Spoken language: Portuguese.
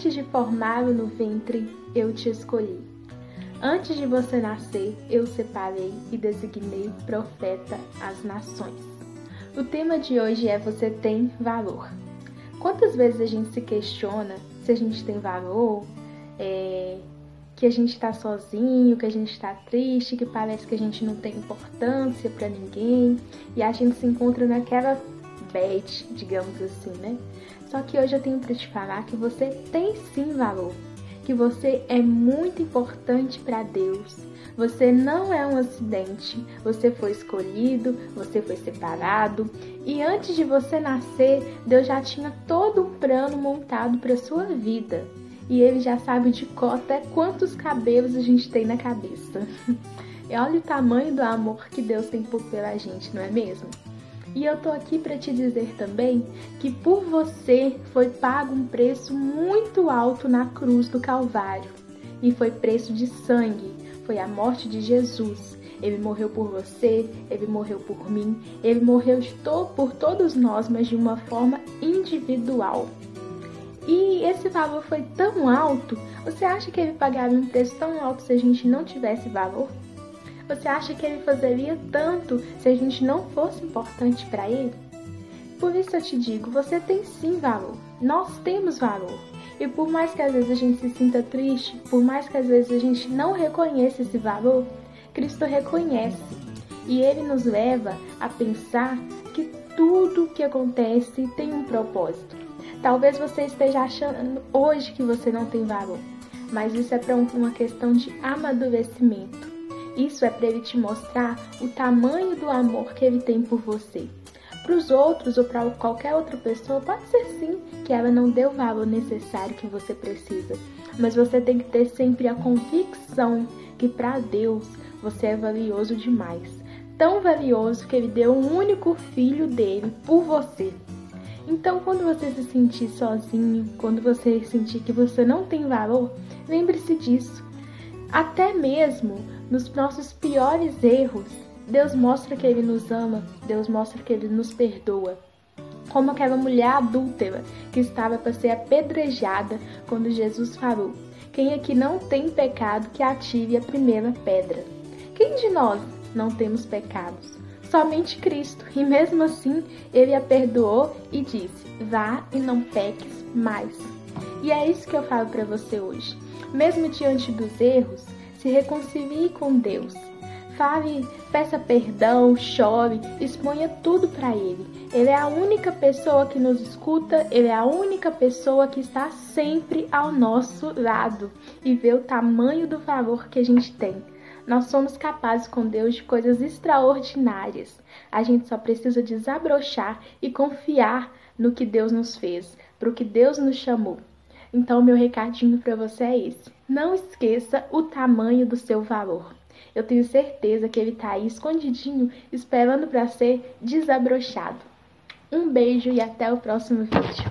Antes de formá-lo no ventre, eu te escolhi. Antes de você nascer, eu separei e designei profeta às nações. O tema de hoje é Você tem valor. Quantas vezes a gente se questiona se a gente tem valor, é, que a gente está sozinho, que a gente está triste, que parece que a gente não tem importância para ninguém e a gente se encontra naquela bad, digamos assim, né? Só que hoje eu tenho para te falar que você tem sim valor, que você é muito importante para Deus. Você não é um acidente, você foi escolhido, você foi separado e antes de você nascer, Deus já tinha todo um plano montado para sua vida. E ele já sabe de cor até quantos cabelos a gente tem na cabeça. E olha o tamanho do amor que Deus tem por pela gente, não é mesmo? E eu tô aqui para te dizer também que por você foi pago um preço muito alto na cruz do Calvário. E foi preço de sangue, foi a morte de Jesus. Ele morreu por você, ele morreu por mim, ele morreu por todos nós, mas de uma forma individual. E esse valor foi tão alto, você acha que ele pagaria um preço tão alto se a gente não tivesse valor? Você acha que ele fazeria tanto se a gente não fosse importante para ele? Por isso eu te digo, você tem sim valor. Nós temos valor. E por mais que às vezes a gente se sinta triste, por mais que às vezes a gente não reconheça esse valor, Cristo reconhece. E ele nos leva a pensar que tudo que acontece tem um propósito. Talvez você esteja achando hoje que você não tem valor, mas isso é para uma questão de amadurecimento. Isso é para ele te mostrar o tamanho do amor que ele tem por você. Para os outros ou para qualquer outra pessoa, pode ser sim que ela não dê o valor necessário que você precisa, mas você tem que ter sempre a convicção que para Deus você é valioso demais. Tão valioso que ele deu um único filho dele por você. Então, quando você se sentir sozinho, quando você sentir que você não tem valor, lembre-se disso. Até mesmo nos nossos piores erros, Deus mostra que Ele nos ama, Deus mostra que Ele nos perdoa. Como aquela mulher adúltera que estava para ser apedrejada quando Jesus falou: Quem aqui não tem pecado, que ative a primeira pedra. Quem de nós não temos pecados? Somente Cristo. E mesmo assim, ele a perdoou e disse: Vá e não peques mais. E é isso que eu falo para você hoje. Mesmo diante dos erros, se reconcilie com Deus. Fale, peça perdão, chore, exponha tudo para Ele. Ele é a única pessoa que nos escuta, Ele é a única pessoa que está sempre ao nosso lado e vê o tamanho do favor que a gente tem. Nós somos capazes com Deus de coisas extraordinárias. A gente só precisa desabrochar e confiar no que Deus nos fez, para o que Deus nos chamou. Então, meu recadinho para você é esse. Não esqueça o tamanho do seu valor. Eu tenho certeza que ele está aí escondidinho, esperando para ser desabrochado. Um beijo e até o próximo vídeo.